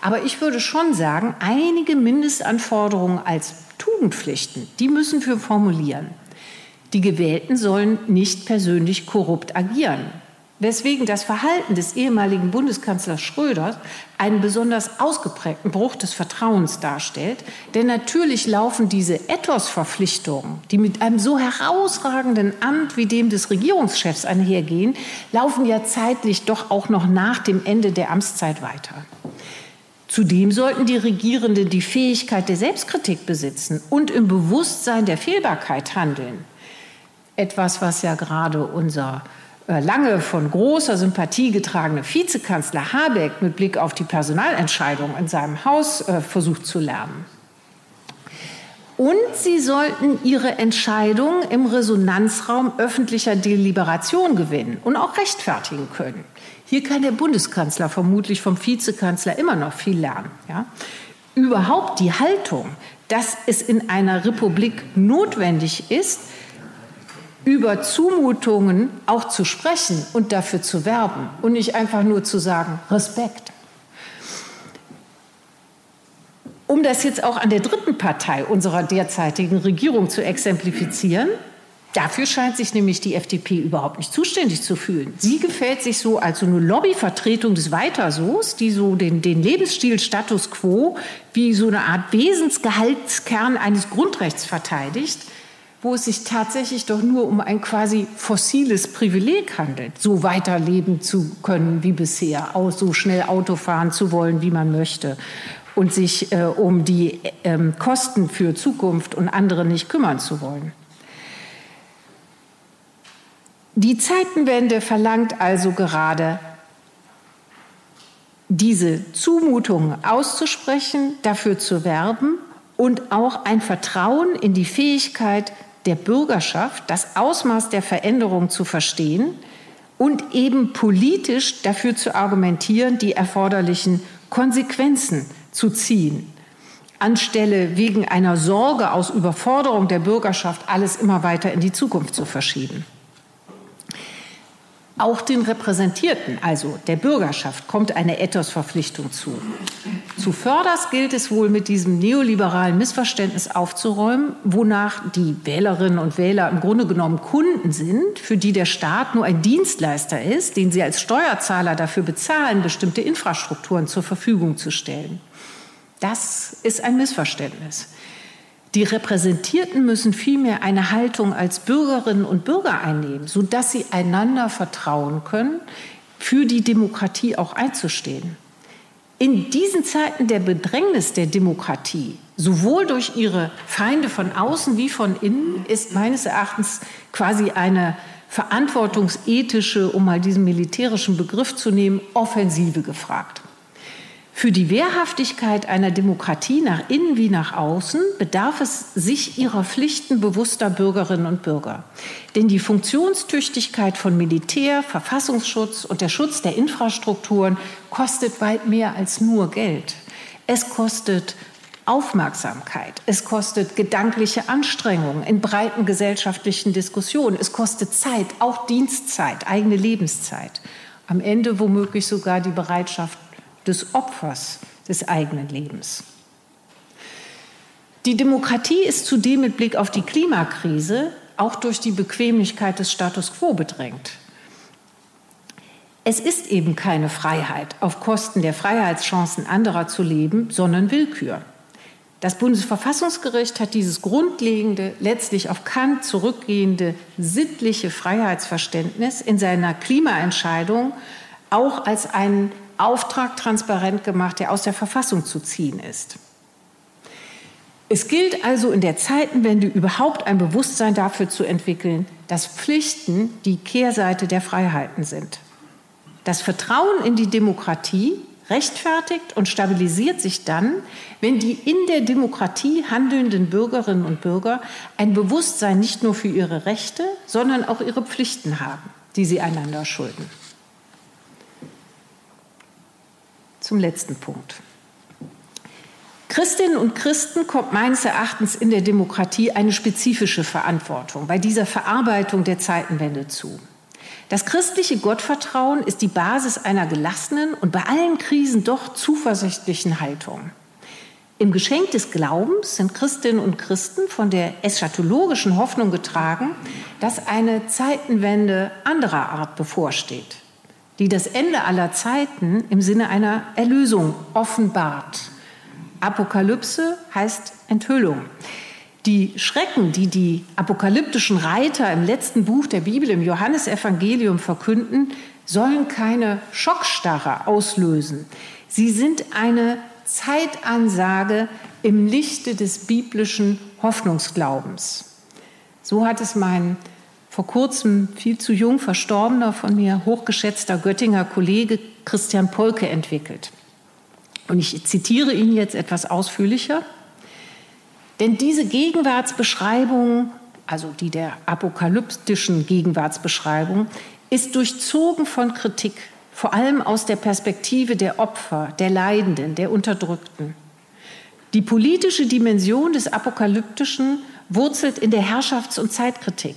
Aber ich würde schon sagen, einige Mindestanforderungen als Tugendpflichten, die müssen wir formulieren. Die Gewählten sollen nicht persönlich korrupt agieren. Weswegen das Verhalten des ehemaligen Bundeskanzlers Schröder einen besonders ausgeprägten Bruch des Vertrauens darstellt. Denn natürlich laufen diese Ethos-Verpflichtungen, die mit einem so herausragenden Amt wie dem des Regierungschefs einhergehen, laufen ja zeitlich doch auch noch nach dem Ende der Amtszeit weiter. Zudem sollten die Regierenden die Fähigkeit der Selbstkritik besitzen und im Bewusstsein der Fehlbarkeit handeln. Etwas, was ja gerade unser lange von großer Sympathie getragene Vizekanzler Habeck mit Blick auf die Personalentscheidung in seinem Haus äh, versucht zu lernen. Und sie sollten ihre Entscheidung im Resonanzraum öffentlicher Deliberation gewinnen und auch rechtfertigen können. Hier kann der Bundeskanzler vermutlich vom Vizekanzler immer noch viel lernen. Ja? Überhaupt die Haltung, dass es in einer Republik notwendig ist, über Zumutungen auch zu sprechen und dafür zu werben und nicht einfach nur zu sagen, Respekt. Um das jetzt auch an der dritten Partei unserer derzeitigen Regierung zu exemplifizieren, Dafür scheint sich nämlich die FDP überhaupt nicht zuständig zu fühlen. Sie gefällt sich so als so eine Lobbyvertretung des Weitersos, die so den, den Lebensstil Status quo wie so eine Art Wesensgehaltskern eines Grundrechts verteidigt, wo es sich tatsächlich doch nur um ein quasi fossiles Privileg handelt, so weiterleben zu können wie bisher, so schnell Auto fahren zu wollen, wie man möchte und sich äh, um die äh, Kosten für Zukunft und andere nicht kümmern zu wollen. Die Zeitenwende verlangt also gerade, diese Zumutungen auszusprechen, dafür zu werben und auch ein Vertrauen in die Fähigkeit der Bürgerschaft, das Ausmaß der Veränderung zu verstehen und eben politisch dafür zu argumentieren, die erforderlichen Konsequenzen zu ziehen, anstelle wegen einer Sorge aus Überforderung der Bürgerschaft alles immer weiter in die Zukunft zu verschieben. Auch den Repräsentierten, also der Bürgerschaft, kommt eine Ethosverpflichtung zu. Zuvörderst gilt es wohl, mit diesem neoliberalen Missverständnis aufzuräumen, wonach die Wählerinnen und Wähler im Grunde genommen Kunden sind, für die der Staat nur ein Dienstleister ist, den sie als Steuerzahler dafür bezahlen, bestimmte Infrastrukturen zur Verfügung zu stellen. Das ist ein Missverständnis. Die Repräsentierten müssen vielmehr eine Haltung als Bürgerinnen und Bürger einnehmen, sodass sie einander vertrauen können, für die Demokratie auch einzustehen. In diesen Zeiten der Bedrängnis der Demokratie, sowohl durch ihre Feinde von außen wie von innen, ist meines Erachtens quasi eine verantwortungsethische, um mal diesen militärischen Begriff zu nehmen, Offensive gefragt. Für die Wehrhaftigkeit einer Demokratie nach innen wie nach außen bedarf es sich ihrer Pflichten bewusster Bürgerinnen und Bürger. Denn die Funktionstüchtigkeit von Militär, Verfassungsschutz und der Schutz der Infrastrukturen kostet weit mehr als nur Geld. Es kostet Aufmerksamkeit, es kostet gedankliche Anstrengungen in breiten gesellschaftlichen Diskussionen, es kostet Zeit, auch Dienstzeit, eigene Lebenszeit. Am Ende womöglich sogar die Bereitschaft, des Opfers des eigenen Lebens. Die Demokratie ist zudem mit Blick auf die Klimakrise auch durch die Bequemlichkeit des Status quo bedrängt. Es ist eben keine Freiheit, auf Kosten der Freiheitschancen anderer zu leben, sondern Willkür. Das Bundesverfassungsgericht hat dieses grundlegende, letztlich auf Kant zurückgehende sittliche Freiheitsverständnis in seiner Klimaentscheidung auch als einen Auftrag transparent gemacht, der aus der Verfassung zu ziehen ist. Es gilt also in der Zeitenwende überhaupt ein Bewusstsein dafür zu entwickeln, dass Pflichten die Kehrseite der Freiheiten sind. Das Vertrauen in die Demokratie rechtfertigt und stabilisiert sich dann, wenn die in der Demokratie handelnden Bürgerinnen und Bürger ein Bewusstsein nicht nur für ihre Rechte, sondern auch ihre Pflichten haben, die sie einander schulden. Zum letzten Punkt. Christinnen und Christen kommt meines Erachtens in der Demokratie eine spezifische Verantwortung bei dieser Verarbeitung der Zeitenwende zu. Das christliche Gottvertrauen ist die Basis einer gelassenen und bei allen Krisen doch zuversichtlichen Haltung. Im Geschenk des Glaubens sind Christinnen und Christen von der eschatologischen Hoffnung getragen, dass eine Zeitenwende anderer Art bevorsteht die das Ende aller Zeiten im Sinne einer Erlösung offenbart. Apokalypse heißt Enthüllung. Die Schrecken, die die apokalyptischen Reiter im letzten Buch der Bibel, im Johannesevangelium verkünden, sollen keine Schockstarre auslösen. Sie sind eine Zeitansage im Lichte des biblischen Hoffnungsglaubens. So hat es mein vor kurzem viel zu jung verstorbener, von mir hochgeschätzter Göttinger Kollege Christian Polke entwickelt. Und ich zitiere ihn jetzt etwas ausführlicher. Denn diese Gegenwartsbeschreibung, also die der apokalyptischen Gegenwartsbeschreibung, ist durchzogen von Kritik, vor allem aus der Perspektive der Opfer, der Leidenden, der Unterdrückten. Die politische Dimension des Apokalyptischen wurzelt in der Herrschafts- und Zeitkritik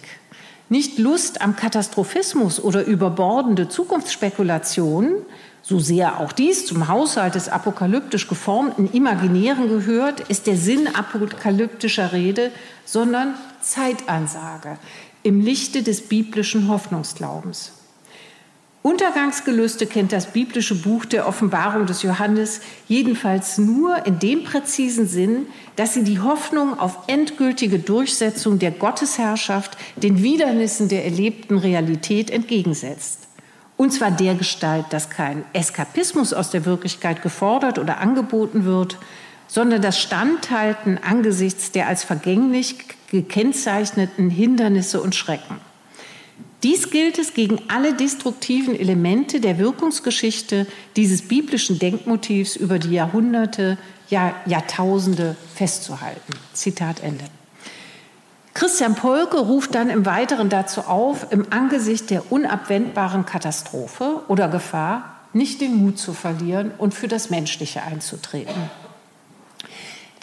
nicht Lust am Katastrophismus oder überbordende Zukunftsspekulationen, so sehr auch dies zum Haushalt des apokalyptisch geformten Imaginären gehört, ist der Sinn apokalyptischer Rede, sondern Zeitansage im Lichte des biblischen Hoffnungsglaubens. Untergangsgelüste kennt das biblische Buch der Offenbarung des Johannes jedenfalls nur in dem präzisen Sinn, dass sie die Hoffnung auf endgültige Durchsetzung der Gottesherrschaft den Widernissen der erlebten Realität entgegensetzt. Und zwar der Gestalt, dass kein Eskapismus aus der Wirklichkeit gefordert oder angeboten wird, sondern das Standhalten angesichts der als vergänglich gekennzeichneten Hindernisse und Schrecken. Dies gilt es gegen alle destruktiven Elemente der Wirkungsgeschichte dieses biblischen Denkmotivs über die Jahrhunderte, ja Jahrtausende festzuhalten. Zitat Ende. Christian Polke ruft dann im Weiteren dazu auf, im Angesicht der unabwendbaren Katastrophe oder Gefahr nicht den Mut zu verlieren und für das Menschliche einzutreten.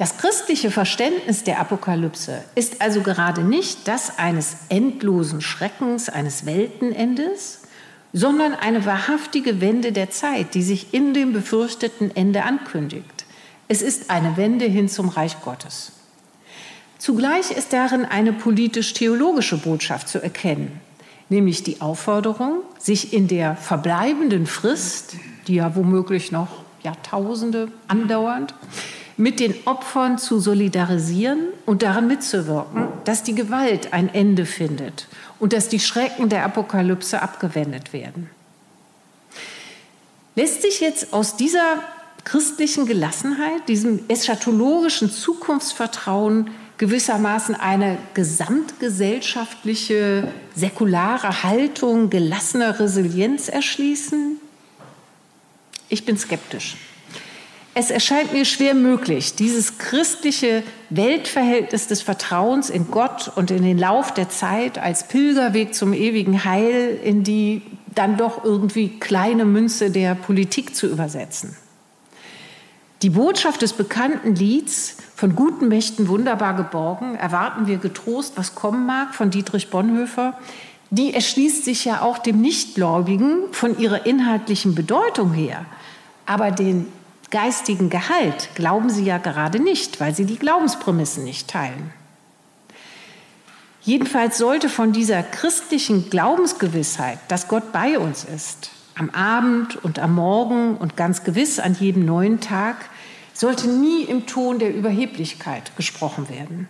Das christliche Verständnis der Apokalypse ist also gerade nicht das eines endlosen Schreckens, eines Weltenendes, sondern eine wahrhaftige Wende der Zeit, die sich in dem befürchteten Ende ankündigt. Es ist eine Wende hin zum Reich Gottes. Zugleich ist darin eine politisch-theologische Botschaft zu erkennen, nämlich die Aufforderung, sich in der verbleibenden Frist, die ja womöglich noch Jahrtausende andauernd, mit den Opfern zu solidarisieren und daran mitzuwirken, dass die Gewalt ein Ende findet und dass die Schrecken der Apokalypse abgewendet werden. Lässt sich jetzt aus dieser christlichen Gelassenheit, diesem eschatologischen Zukunftsvertrauen gewissermaßen eine gesamtgesellschaftliche, säkulare Haltung, gelassener Resilienz erschließen? Ich bin skeptisch. Es erscheint mir schwer möglich, dieses christliche Weltverhältnis des Vertrauens in Gott und in den Lauf der Zeit als Pilgerweg zum ewigen Heil in die dann doch irgendwie kleine Münze der Politik zu übersetzen. Die Botschaft des bekannten Lieds von guten Mächten wunderbar geborgen, erwarten wir getrost, was kommen mag, von Dietrich Bonhoeffer, die erschließt sich ja auch dem Nichtgläubigen von ihrer inhaltlichen Bedeutung her. Aber den geistigen Gehalt glauben sie ja gerade nicht, weil sie die Glaubensprämissen nicht teilen. Jedenfalls sollte von dieser christlichen Glaubensgewissheit, dass Gott bei uns ist, am Abend und am Morgen und ganz gewiss an jedem neuen Tag, sollte nie im Ton der Überheblichkeit gesprochen werden.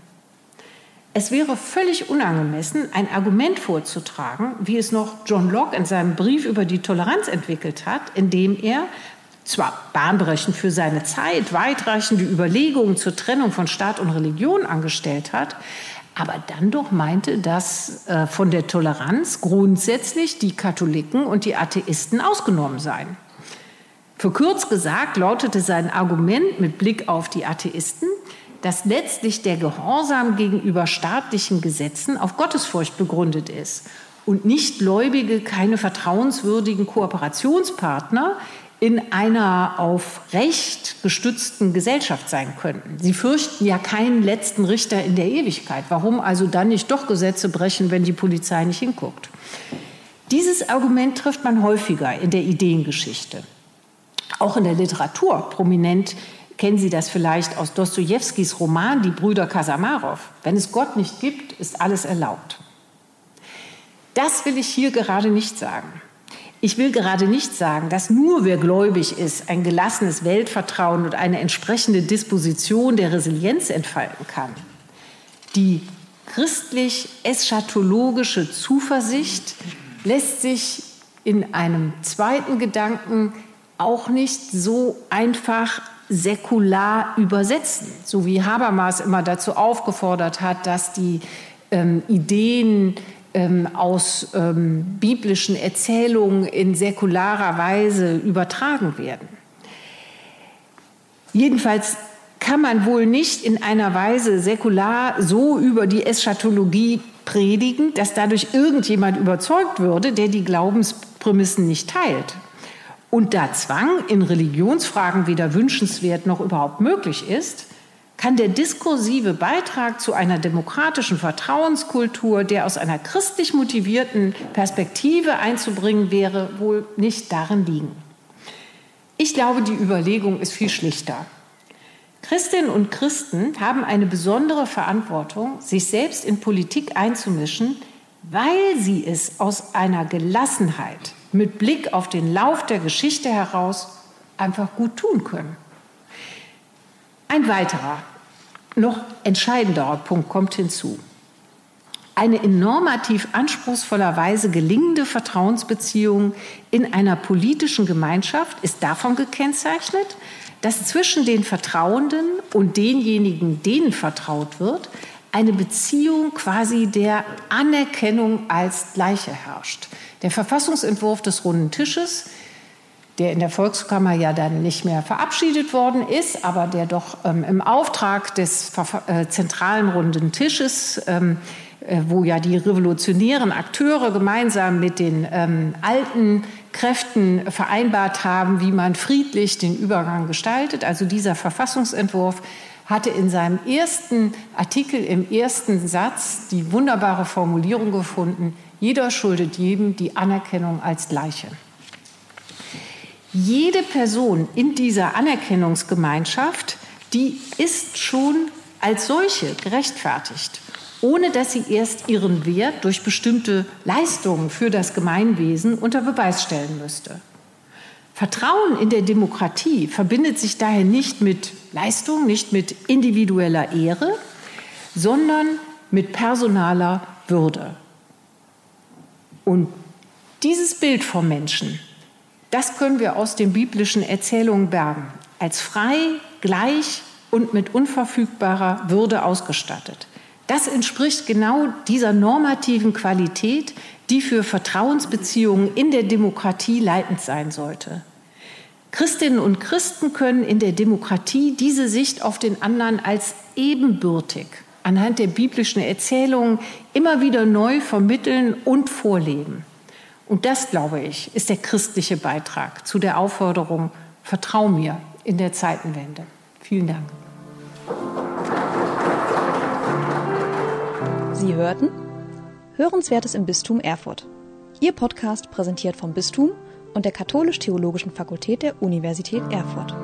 Es wäre völlig unangemessen, ein Argument vorzutragen, wie es noch John Locke in seinem Brief über die Toleranz entwickelt hat, in dem er zwar bahnbrechend für seine Zeit weitreichende Überlegungen zur Trennung von Staat und Religion angestellt hat, aber dann doch meinte, dass äh, von der Toleranz grundsätzlich die Katholiken und die Atheisten ausgenommen seien. Für kurz gesagt lautete sein Argument mit Blick auf die Atheisten, dass letztlich der Gehorsam gegenüber staatlichen Gesetzen auf Gottesfurcht begründet ist und Nichtgläubige keine vertrauenswürdigen Kooperationspartner in einer auf Recht gestützten Gesellschaft sein könnten. Sie fürchten ja keinen letzten Richter in der Ewigkeit. Warum also dann nicht doch Gesetze brechen, wenn die Polizei nicht hinguckt? Dieses Argument trifft man häufiger in der Ideengeschichte. Auch in der Literatur prominent kennen Sie das vielleicht aus Dostojewskis Roman Die Brüder Kasamarow. Wenn es Gott nicht gibt, ist alles erlaubt. Das will ich hier gerade nicht sagen. Ich will gerade nicht sagen, dass nur wer gläubig ist, ein gelassenes Weltvertrauen und eine entsprechende Disposition der Resilienz entfalten kann. Die christlich-eschatologische Zuversicht lässt sich in einem zweiten Gedanken auch nicht so einfach säkular übersetzen, so wie Habermas immer dazu aufgefordert hat, dass die ähm, Ideen ähm, aus ähm, biblischen Erzählungen in säkularer Weise übertragen werden. Jedenfalls kann man wohl nicht in einer Weise säkular so über die Eschatologie predigen, dass dadurch irgendjemand überzeugt würde, der die Glaubensprämissen nicht teilt. Und da Zwang in Religionsfragen weder wünschenswert noch überhaupt möglich ist, kann der diskursive Beitrag zu einer demokratischen Vertrauenskultur, der aus einer christlich motivierten Perspektive einzubringen wäre, wohl nicht darin liegen. Ich glaube, die Überlegung ist viel schlichter. Christinnen und Christen haben eine besondere Verantwortung, sich selbst in Politik einzumischen, weil sie es aus einer Gelassenheit mit Blick auf den Lauf der Geschichte heraus einfach gut tun können. Ein weiterer, noch entscheidenderer Punkt kommt hinzu. Eine in normativ anspruchsvoller Weise gelingende Vertrauensbeziehung in einer politischen Gemeinschaft ist davon gekennzeichnet, dass zwischen den Vertrauenden und denjenigen, denen vertraut wird, eine Beziehung quasi der Anerkennung als Gleiche herrscht. Der Verfassungsentwurf des Runden Tisches der in der Volkskammer ja dann nicht mehr verabschiedet worden ist, aber der doch ähm, im Auftrag des äh, zentralen runden Tisches, ähm, äh, wo ja die revolutionären Akteure gemeinsam mit den ähm, alten Kräften vereinbart haben, wie man friedlich den Übergang gestaltet. Also dieser Verfassungsentwurf hatte in seinem ersten Artikel im ersten Satz die wunderbare Formulierung gefunden, jeder schuldet jedem die Anerkennung als Gleiche. Jede Person in dieser Anerkennungsgemeinschaft, die ist schon als solche gerechtfertigt, ohne dass sie erst ihren Wert durch bestimmte Leistungen für das Gemeinwesen unter Beweis stellen müsste. Vertrauen in der Demokratie verbindet sich daher nicht mit Leistung, nicht mit individueller Ehre, sondern mit personaler Würde. Und dieses Bild vom Menschen, das können wir aus den biblischen Erzählungen bergen. Als frei, gleich und mit unverfügbarer Würde ausgestattet. Das entspricht genau dieser normativen Qualität, die für Vertrauensbeziehungen in der Demokratie leitend sein sollte. Christinnen und Christen können in der Demokratie diese Sicht auf den anderen als ebenbürtig anhand der biblischen Erzählungen immer wieder neu vermitteln und vorleben. Und das, glaube ich, ist der christliche Beitrag zu der Aufforderung, vertrau mir in der Zeitenwende. Vielen Dank. Sie hörten Hörenswertes im Bistum Erfurt. Ihr Podcast präsentiert vom Bistum und der Katholisch-Theologischen Fakultät der Universität Erfurt.